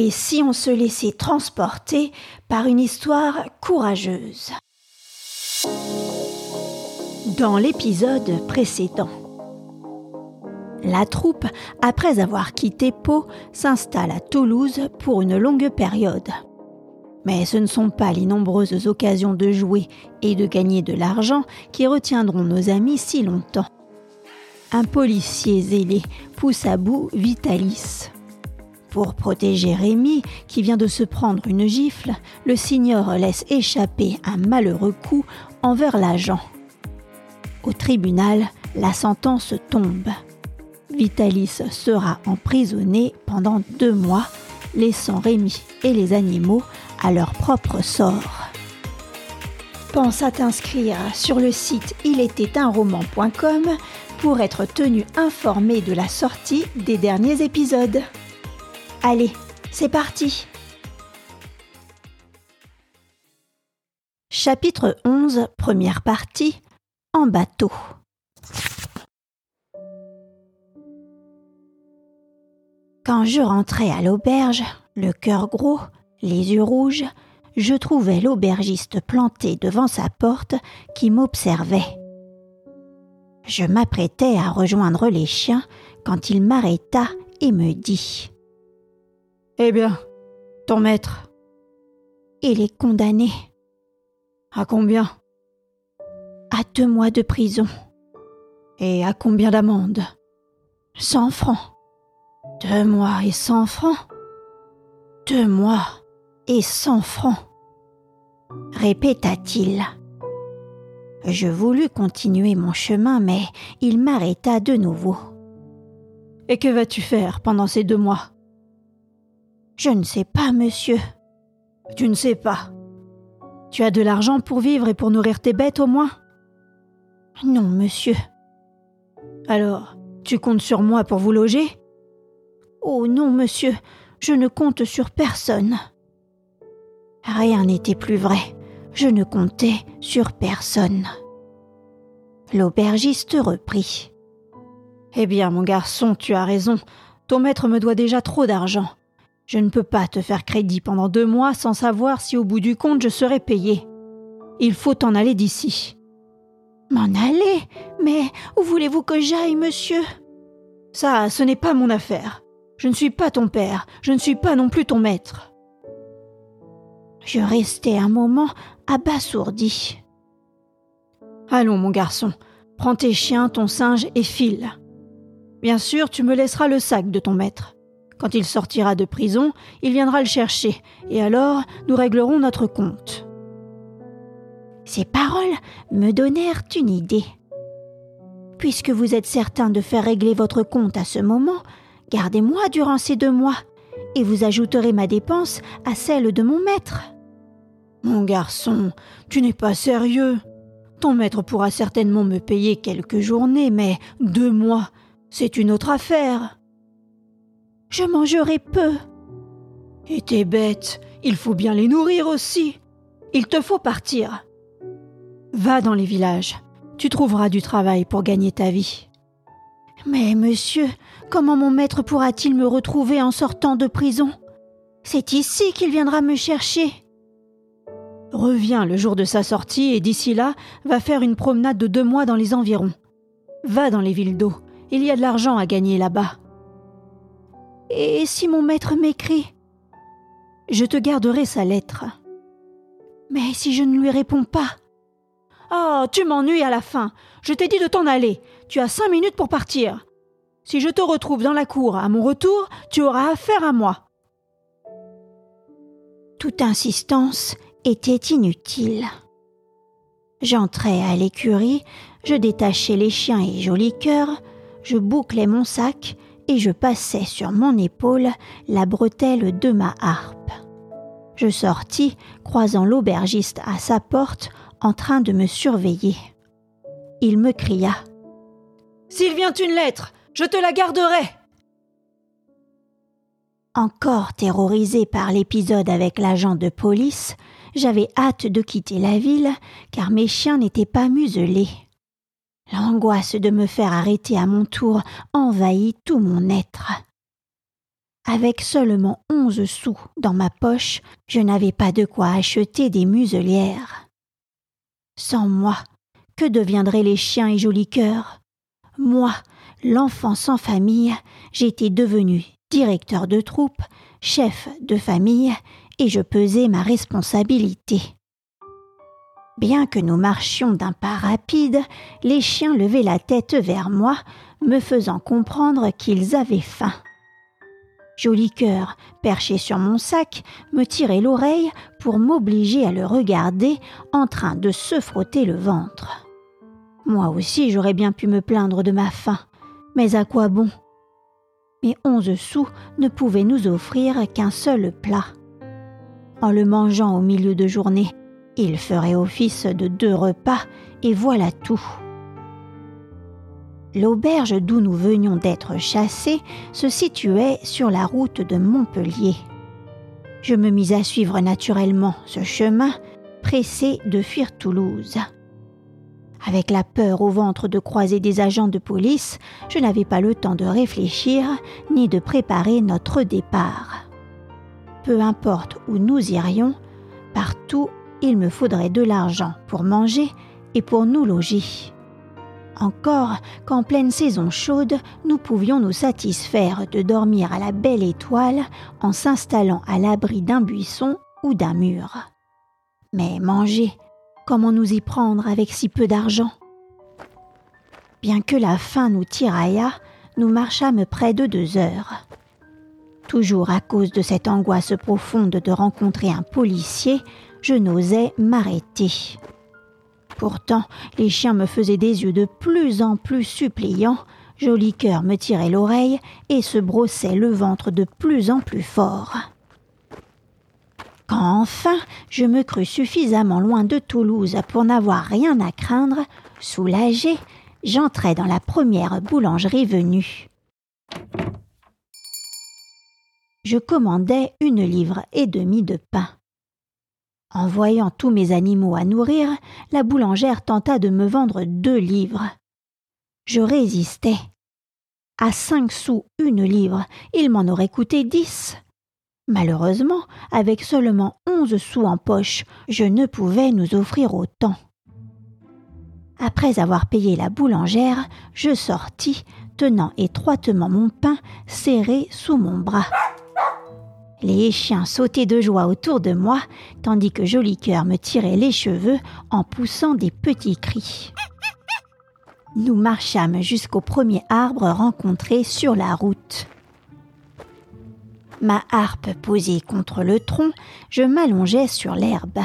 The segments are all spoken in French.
Et si on se laissait transporter par une histoire courageuse Dans l'épisode précédent, la troupe, après avoir quitté Pau, s'installe à Toulouse pour une longue période. Mais ce ne sont pas les nombreuses occasions de jouer et de gagner de l'argent qui retiendront nos amis si longtemps. Un policier zélé pousse à bout Vitalis. Pour protéger Rémi, qui vient de se prendre une gifle, le signor laisse échapper un malheureux coup envers l'agent. Au tribunal, la sentence tombe. Vitalis sera emprisonné pendant deux mois, laissant Rémi et les animaux à leur propre sort. Pense à t'inscrire sur le site ilétaitunroman.com pour être tenu informé de la sortie des derniers épisodes. Allez, c'est parti Chapitre 11, première partie, en bateau. Quand je rentrais à l'auberge, le cœur gros, les yeux rouges, je trouvais l'aubergiste planté devant sa porte qui m'observait. Je m'apprêtais à rejoindre les chiens quand il m'arrêta et me dit Eh bien, ton maître Il est condamné. À combien? À deux mois de prison. Et à combien d'amende? Cent francs. Deux mois et cent francs? Deux mois et cent francs, répéta-t-il. Je voulus continuer mon chemin, mais il m'arrêta de nouveau. Et que vas-tu faire pendant ces deux mois? Je ne sais pas, monsieur. Tu ne sais pas. Tu as de l'argent pour vivre et pour nourrir tes bêtes au moins Non, monsieur. Alors, tu comptes sur moi pour vous loger? Oh non, monsieur, je ne compte sur personne. Rien n'était plus vrai. Je ne comptais sur personne. L'aubergiste reprit. Eh bien, mon garçon, tu as raison. Ton maître me doit déjà trop d'argent. Je ne peux pas te faire crédit pendant deux mois sans savoir si au bout du compte je serai payé. Il faut t'en aller d'ici. M'en aller? Mais où voulez-vous que j'aille, monsieur? Ça, ce n'est pas mon affaire. Je ne suis pas ton père, je ne suis pas non plus ton maître. Je restai un moment abasourdi. Allons, mon garçon, prends tes chiens, ton singe et file. Bien sûr, tu me laisseras le sac de ton maître. Quand il sortira de prison, il viendra le chercher, et alors nous réglerons notre compte. Ces paroles me donnèrent une idée. Puisque vous êtes certain de faire régler votre compte à ce moment, gardez-moi durant ces deux mois, et vous ajouterez ma dépense à celle de mon maître. Mon garçon, tu n'es pas sérieux. Ton maître pourra certainement me payer quelques journées, mais deux mois, c'est une autre affaire. Je mangerai peu. Et tes bêtes, il faut bien les nourrir aussi. Il te faut partir. Va dans les villages. Tu trouveras du travail pour gagner ta vie. Mais monsieur, comment mon maître pourra-t-il me retrouver en sortant de prison? C'est ici qu'il viendra me chercher. Reviens le jour de sa sortie et d'ici là, va faire une promenade de deux mois dans les environs. Va dans les villes d'eau. Il y a de l'argent à gagner là-bas. Et si mon maître m'écrit? Je te garderai sa lettre. Mais si je ne lui réponds pas? Oh, tu m'ennuies à la fin. Je t'ai dit de t'en aller. Tu as cinq minutes pour partir. Si je te retrouve dans la cour à mon retour, tu auras affaire à moi. Toute insistance était inutile. J'entrai à l'écurie, je détachai les chiens et joli cœur, je bouclai mon sac et je passai sur mon épaule la bretelle de ma harpe. Je sortis, croisant l'aubergiste à sa porte, en train de me surveiller. Il me cria. S'il vient une lettre, je te la garderai. Encore terrorisé par l'épisode avec l'agent de police, j'avais hâte de quitter la ville, car mes chiens n'étaient pas muselés. L'angoisse de me faire arrêter à mon tour envahit tout mon être. Avec seulement onze sous dans ma poche, je n'avais pas de quoi acheter des muselières. Sans moi, que deviendraient les chiens et jolis cœurs? Moi, l'enfant sans famille, j'étais devenu directeur de troupe, chef de famille, et je pesais ma responsabilité. Bien que nous marchions d'un pas rapide, les chiens levaient la tête vers moi, me faisant comprendre qu'ils avaient faim. Joli cœur, perché sur mon sac, me tirait l'oreille pour m'obliger à le regarder en train de se frotter le ventre. Moi aussi j'aurais bien pu me plaindre de ma faim, mais à quoi bon? Mes onze sous ne pouvaient nous offrir qu'un seul plat. En le mangeant au milieu de journée, il ferait office de deux repas, et voilà tout. L'auberge d'où nous venions d'être chassés se situait sur la route de Montpellier. Je me mis à suivre naturellement ce chemin, pressé de fuir Toulouse. Avec la peur au ventre de croiser des agents de police, je n'avais pas le temps de réfléchir ni de préparer notre départ. Peu importe où nous irions, partout il me faudrait de l'argent pour manger et pour nous loger. Encore qu'en pleine saison chaude, nous pouvions nous satisfaire de dormir à la belle étoile en s'installant à l'abri d'un buisson ou d'un mur. Mais manger, comment nous y prendre avec si peu d'argent? Bien que la faim nous tiraillât, nous marchâmes près de deux heures. Toujours à cause de cette angoisse profonde de rencontrer un policier, je n'osais m'arrêter. Pourtant, les chiens me faisaient des yeux de plus en plus suppliants, Joli cœur me tirait l'oreille et se brossait le ventre de plus en plus fort. Quand enfin je me crus suffisamment loin de Toulouse pour n'avoir rien à craindre, soulagé, j'entrai dans la première boulangerie venue. Je commandai une livre et demie de pain. En voyant tous mes animaux à nourrir, la boulangère tenta de me vendre deux livres. Je résistais. À cinq sous une livre, il m'en aurait coûté dix. Malheureusement, avec seulement onze sous en poche, je ne pouvais nous offrir autant. Après avoir payé la boulangère, je sortis, tenant étroitement mon pain serré sous mon bras. Les chiens sautaient de joie autour de moi, tandis que Joli me tirait les cheveux en poussant des petits cris. Nous marchâmes jusqu'au premier arbre rencontré sur la route. Ma harpe posée contre le tronc, je m'allongeais sur l'herbe.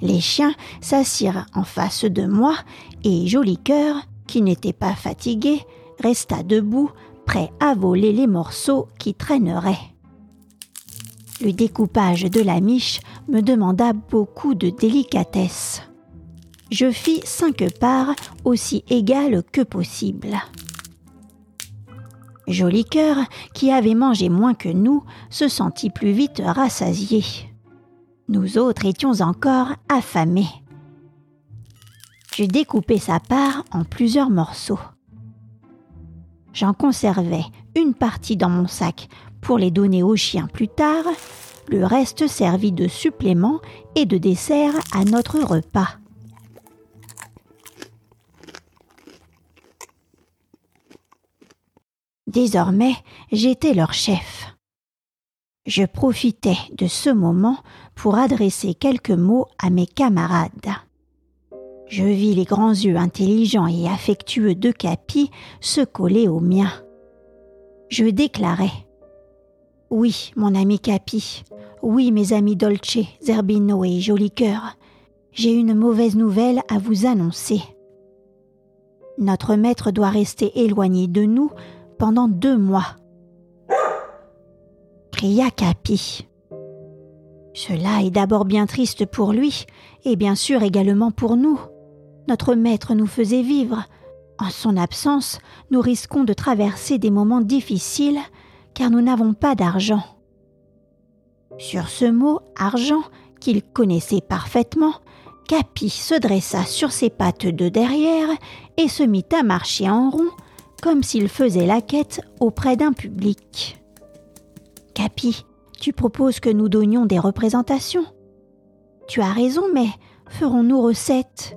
Les chiens s'assirent en face de moi et Joli qui n'était pas fatigué, resta debout, prêt à voler les morceaux qui traîneraient. Le découpage de la miche me demanda beaucoup de délicatesse. Je fis cinq parts aussi égales que possible. Joli cœur, qui avait mangé moins que nous, se sentit plus vite rassasié. Nous autres étions encore affamés. Je découpais sa part en plusieurs morceaux. J'en conservais une partie dans mon sac pour les donner aux chiens plus tard, le reste servit de supplément et de dessert à notre repas. Désormais, j'étais leur chef. Je profitais de ce moment pour adresser quelques mots à mes camarades. Je vis les grands yeux intelligents et affectueux de Capi se coller aux miens. Je déclarai oui, mon ami Capi. Oui, mes amis Dolce, Zerbino et Joli. J'ai une mauvaise nouvelle à vous annoncer. Notre maître doit rester éloigné de nous pendant deux mois. Cria Capi. Cela est d'abord bien triste pour lui, et bien sûr également pour nous. Notre maître nous faisait vivre. En son absence, nous risquons de traverser des moments difficiles car nous n'avons pas d'argent. Sur ce mot argent, qu'il connaissait parfaitement, Capi se dressa sur ses pattes de derrière et se mit à marcher en rond, comme s'il faisait la quête auprès d'un public. Capi, tu proposes que nous donnions des représentations. Tu as raison, mais ferons-nous recette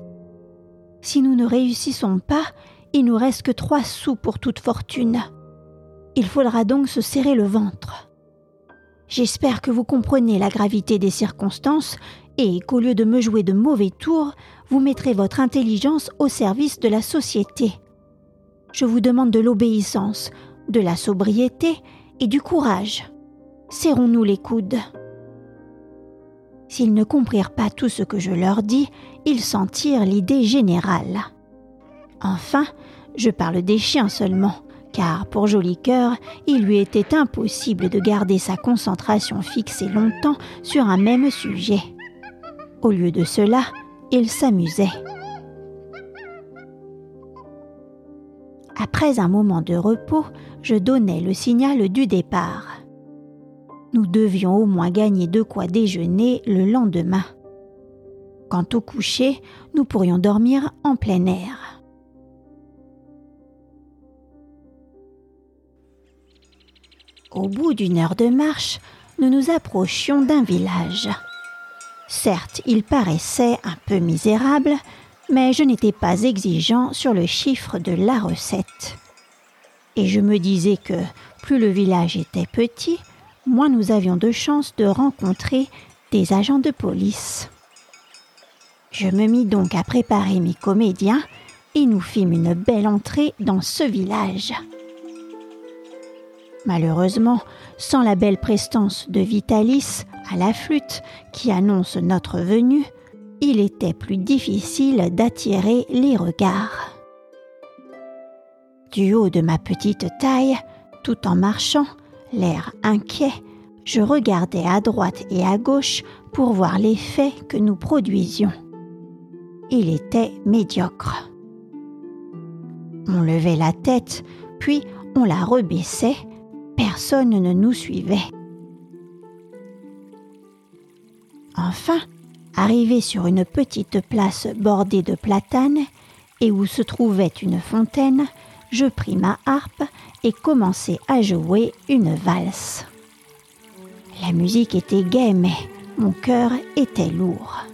Si nous ne réussissons pas, il nous reste que trois sous pour toute fortune. Il faudra donc se serrer le ventre. J'espère que vous comprenez la gravité des circonstances et qu'au lieu de me jouer de mauvais tours, vous mettrez votre intelligence au service de la société. Je vous demande de l'obéissance, de la sobriété et du courage. Serrons-nous les coudes. S'ils ne comprirent pas tout ce que je leur dis, ils sentirent l'idée générale. Enfin, je parle des chiens seulement, car pour Joli Cœur, il lui était impossible de garder sa concentration fixée longtemps sur un même sujet. Au lieu de cela, il s'amusait. Après un moment de repos, je donnai le signal du départ. Nous devions au moins gagner de quoi déjeuner le lendemain. Quant au coucher, nous pourrions dormir en plein air. Au bout d'une heure de marche, nous nous approchions d'un village. Certes, il paraissait un peu misérable, mais je n'étais pas exigeant sur le chiffre de la recette. Et je me disais que plus le village était petit, moins nous avions de chances de rencontrer des agents de police. Je me mis donc à préparer mes comédiens et nous fîmes une belle entrée dans ce village. Malheureusement, sans la belle prestance de Vitalis à la flûte qui annonce notre venue, il était plus difficile d'attirer les regards. Du haut de ma petite taille, tout en marchant, l'air inquiet, je regardais à droite et à gauche pour voir l'effet que nous produisions. Il était médiocre. On levait la tête, puis on la rebaissait personne ne nous suivait. Enfin, arrivé sur une petite place bordée de platanes et où se trouvait une fontaine, je pris ma harpe et commençai à jouer une valse. La musique était gaie, mais mon cœur était lourd.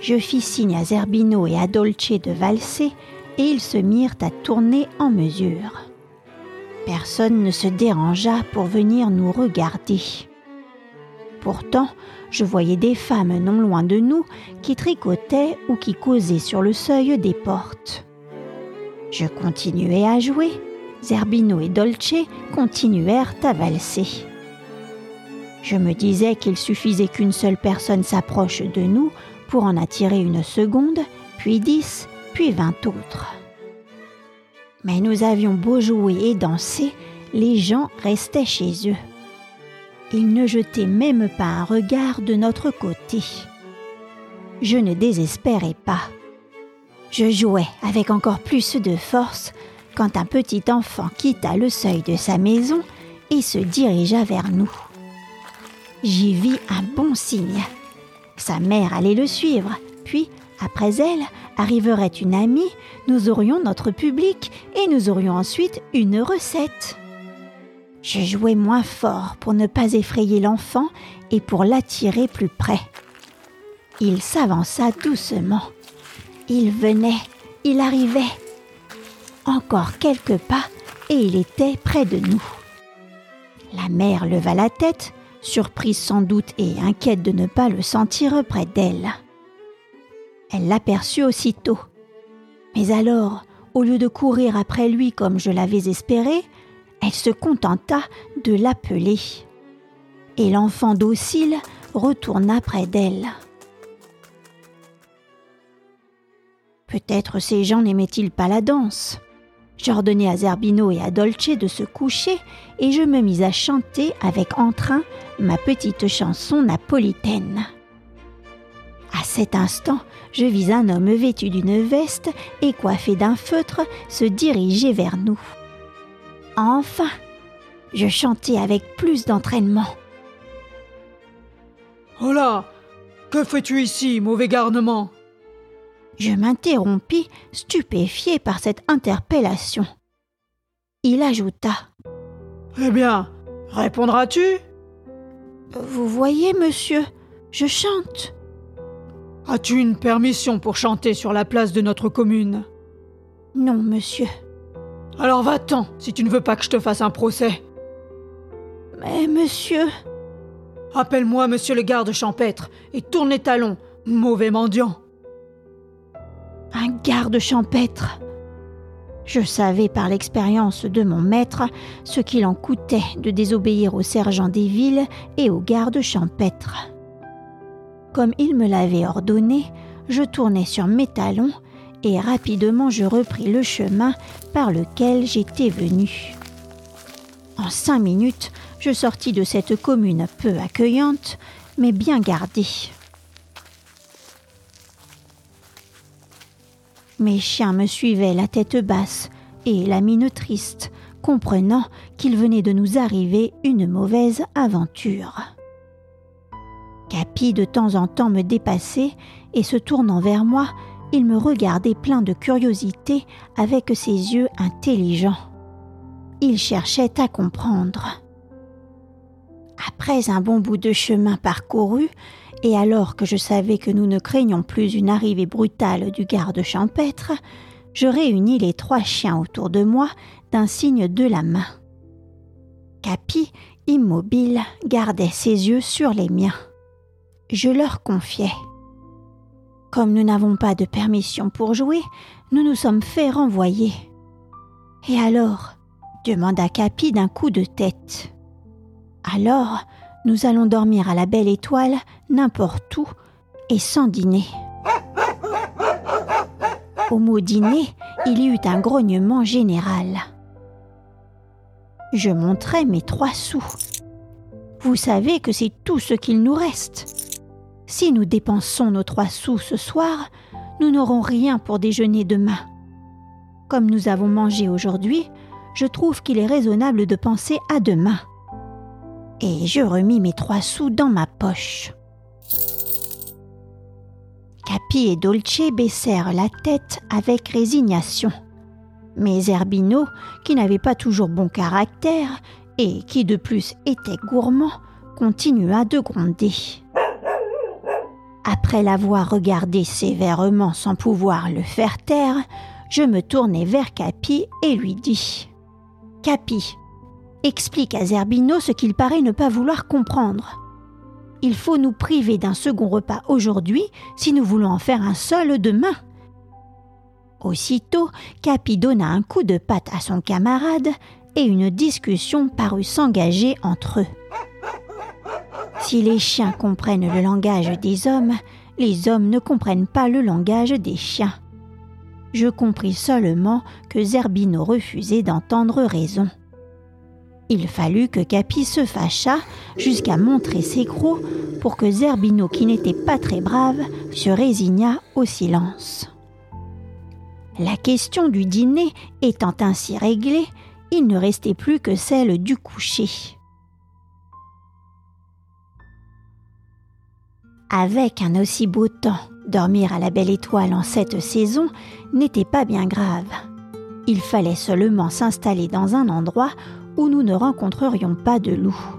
Je fis signe à Zerbino et à Dolce de valser, et ils se mirent à tourner en mesure. Personne ne se dérangea pour venir nous regarder. Pourtant, je voyais des femmes non loin de nous qui tricotaient ou qui causaient sur le seuil des portes. Je continuais à jouer, Zerbino et Dolce continuèrent à valser. Je me disais qu'il suffisait qu'une seule personne s'approche de nous pour en attirer une seconde, puis dix, puis vingt autres. Mais nous avions beau jouer et danser, les gens restaient chez eux. Ils ne jetaient même pas un regard de notre côté. Je ne désespérais pas. Je jouais avec encore plus de force quand un petit enfant quitta le seuil de sa maison et se dirigea vers nous. J'y vis un bon signe. Sa mère allait le suivre, puis après elle, arriverait une amie, nous aurions notre public et nous aurions ensuite une recette. Je jouais moins fort pour ne pas effrayer l'enfant et pour l'attirer plus près. Il s'avança doucement. Il venait, il arrivait. Encore quelques pas et il était près de nous. La mère leva la tête, surprise sans doute et inquiète de ne pas le sentir près d'elle. Elle l'aperçut aussitôt. Mais alors, au lieu de courir après lui comme je l'avais espéré, elle se contenta de l'appeler. Et l'enfant docile retourna près d'elle. Peut-être ces gens n'aimaient-ils pas la danse. J'ordonnai à Zerbino et à Dolce de se coucher et je me mis à chanter avec entrain ma petite chanson napolitaine. Cet instant, je vis un homme vêtu d'une veste et coiffé d'un feutre se diriger vers nous. Enfin, je chantai avec plus d'entraînement. Oh là Que fais-tu ici, mauvais garnement? Je m'interrompis, stupéfié par cette interpellation. Il ajouta Eh bien, Répondras-tu? Vous voyez, monsieur, je chante. As-tu une permission pour chanter sur la place de notre commune? Non, monsieur. Alors va-t'en, si tu ne veux pas que je te fasse un procès. Mais monsieur. Appelle-moi monsieur le garde champêtre et tourne les talons, mauvais mendiant. Un garde champêtre. Je savais par l'expérience de mon maître ce qu'il en coûtait de désobéir au sergent des villes et au garde champêtre. Comme il me l'avait ordonné, je tournai sur mes talons et rapidement je repris le chemin par lequel j'étais venu. En cinq minutes, je sortis de cette commune peu accueillante, mais bien gardée. Mes chiens me suivaient la tête basse et la mine triste, comprenant qu'il venait de nous arriver une mauvaise aventure. Capi de temps en temps me dépassait et se tournant vers moi, il me regardait plein de curiosité avec ses yeux intelligents. Il cherchait à comprendre. Après un bon bout de chemin parcouru, et alors que je savais que nous ne craignions plus une arrivée brutale du garde champêtre, je réunis les trois chiens autour de moi d'un signe de la main. Capi, immobile, gardait ses yeux sur les miens. Je leur confiais. Comme nous n'avons pas de permission pour jouer, nous nous sommes fait renvoyer. Et alors demanda Capi d'un coup de tête. Alors, nous allons dormir à la belle étoile, n'importe où, et sans dîner. Au mot dîner, il y eut un grognement général. Je montrai mes trois sous. Vous savez que c'est tout ce qu'il nous reste. Si nous dépensons nos trois sous ce soir, nous n'aurons rien pour déjeuner demain. Comme nous avons mangé aujourd'hui, je trouve qu'il est raisonnable de penser à demain et je remis mes trois sous dans ma poche. Capi et Dolce baissèrent la tête avec résignation. Mais Zerbino, qui n'avait pas toujours bon caractère et qui de plus était gourmand, continua de gronder. Après l'avoir regardé sévèrement sans pouvoir le faire taire, je me tournai vers Capi et lui dis Capi, explique à Zerbino ce qu'il paraît ne pas vouloir comprendre. Il faut nous priver d'un second repas aujourd'hui si nous voulons en faire un seul demain. Aussitôt, Capi donna un coup de patte à son camarade et une discussion parut s'engager entre eux. Si les chiens comprennent le langage des hommes, les hommes ne comprennent pas le langage des chiens. Je compris seulement que Zerbino refusait d'entendre raison. Il fallut que Capi se fâchât jusqu'à montrer ses crocs pour que Zerbino, qui n'était pas très brave, se résignât au silence. La question du dîner étant ainsi réglée, il ne restait plus que celle du coucher. Avec un aussi beau temps, dormir à la belle étoile en cette saison n'était pas bien grave. Il fallait seulement s'installer dans un endroit où nous ne rencontrerions pas de loups.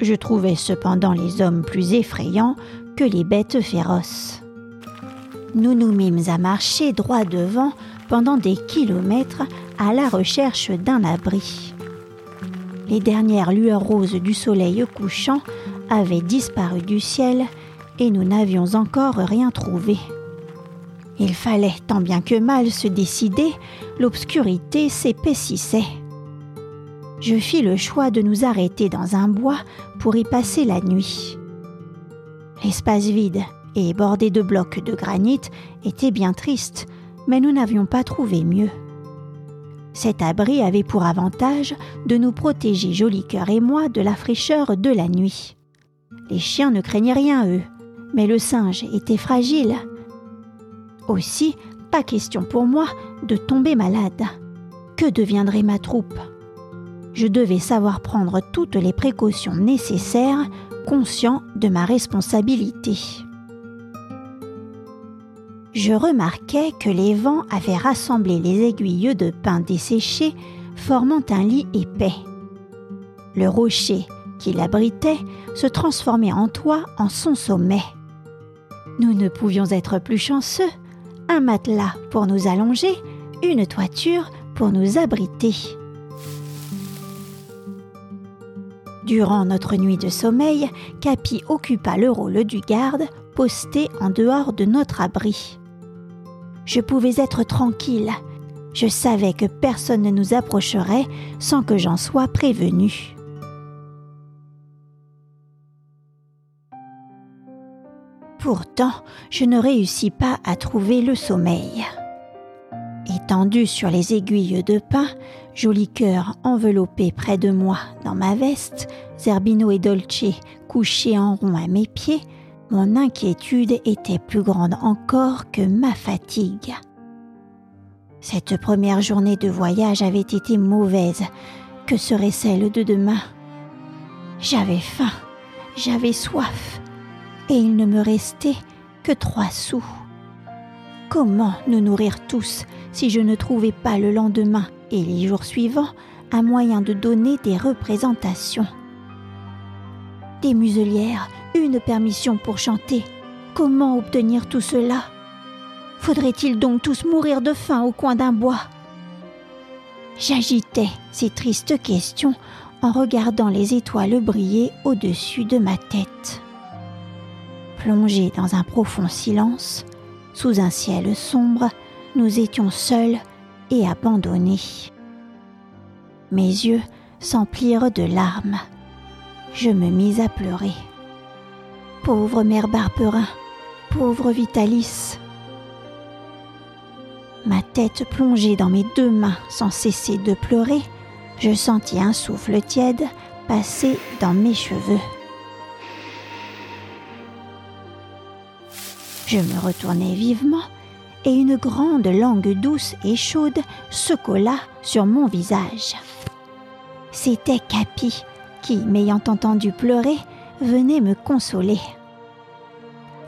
Je trouvais cependant les hommes plus effrayants que les bêtes féroces. Nous nous mîmes à marcher droit devant pendant des kilomètres à la recherche d'un abri. Les dernières lueurs roses du soleil couchant avaient disparu du ciel et nous n'avions encore rien trouvé. Il fallait tant bien que mal se décider, l'obscurité s'épaississait je fis le choix de nous arrêter dans un bois pour y passer la nuit. L'espace vide et bordé de blocs de granit était bien triste, mais nous n'avions pas trouvé mieux. Cet abri avait pour avantage de nous protéger Joli Cœur et moi de la fraîcheur de la nuit. Les chiens ne craignaient rien, eux, mais le singe était fragile. Aussi, pas question pour moi de tomber malade. Que deviendrait ma troupe? Je devais savoir prendre toutes les précautions nécessaires, conscient de ma responsabilité. Je remarquai que les vents avaient rassemblé les aiguilles de pin desséchées, formant un lit épais. Le rocher qui l'abritait se transformait en toit en son sommet. Nous ne pouvions être plus chanceux. Un matelas pour nous allonger, une toiture pour nous abriter. Durant notre nuit de sommeil, Capi occupa le rôle du garde, posté en dehors de notre abri. Je pouvais être tranquille. Je savais que personne ne nous approcherait sans que j'en sois prévenu. Pourtant, je ne réussis pas à trouver le sommeil. Étendu sur les aiguilles de pin, joli cœur enveloppé près de moi dans ma veste, Zerbino et Dolce couchés en rond à mes pieds, mon inquiétude était plus grande encore que ma fatigue. Cette première journée de voyage avait été mauvaise. Que serait celle de demain? J'avais faim, j'avais soif, et il ne me restait que trois sous. Comment nous nourrir tous si je ne trouvais pas le lendemain et les jours suivants un moyen de donner des représentations? Des muselières, une permission pour chanter. Comment obtenir tout cela? Faudrait-il donc tous mourir de faim au coin d'un bois? J'agitais ces tristes questions en regardant les étoiles briller au-dessus de ma tête. Plongés dans un profond silence, sous un ciel sombre, nous étions seuls et abandonnés. Mes yeux s'emplirent de larmes. Je me mis à pleurer. Pauvre mère Barperin, pauvre Vitalis. Ma tête plongée dans mes deux mains sans cesser de pleurer, je sentis un souffle tiède passer dans mes cheveux. Je me retournai vivement et une grande langue douce et chaude se colla sur mon visage. C'était Capi qui, m'ayant entendu pleurer, venait me consoler.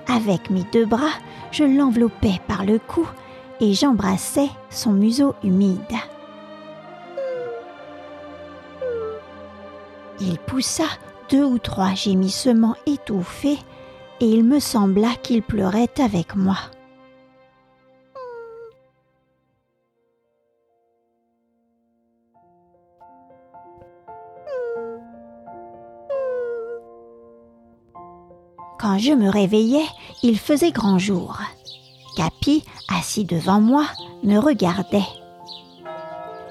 Avec mes deux bras, je l'enveloppais par le cou et j'embrassais son museau humide. Il poussa deux ou trois gémissements étouffés et il me sembla qu'il pleurait avec moi. Quand je me réveillais, il faisait grand jour. Capi, assis devant moi, me regardait.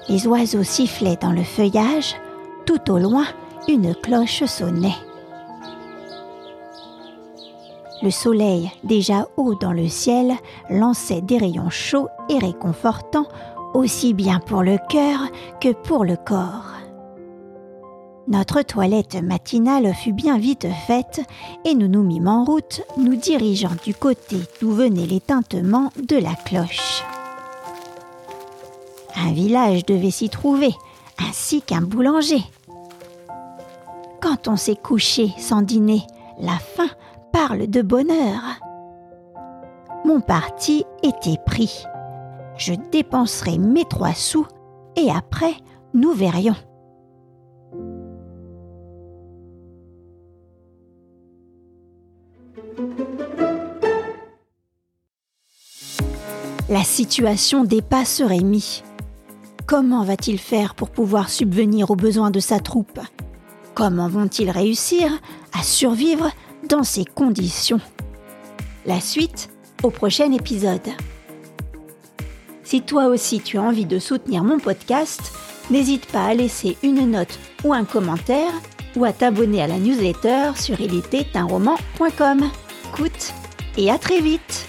Les oiseaux sifflaient dans le feuillage, tout au loin, une cloche sonnait. Le soleil, déjà haut dans le ciel, lançait des rayons chauds et réconfortants, aussi bien pour le cœur que pour le corps. Notre toilette matinale fut bien vite faite et nous nous mîmes en route, nous dirigeant du côté d'où venaient les tintements de la cloche. Un village devait s'y trouver, ainsi qu'un boulanger. Quand on s'est couché sans dîner, la faim parle de bonheur. Mon parti était pris. Je dépenserai mes trois sous et après, nous verrions. La situation dépasse Rémi. Comment va-t-il faire pour pouvoir subvenir aux besoins de sa troupe? Comment vont-ils réussir à survivre dans ces conditions. La suite au prochain épisode. Si toi aussi tu as envie de soutenir mon podcast, n'hésite pas à laisser une note ou un commentaire ou à t'abonner à la newsletter sur ilitétunroman.com. Coute et à très vite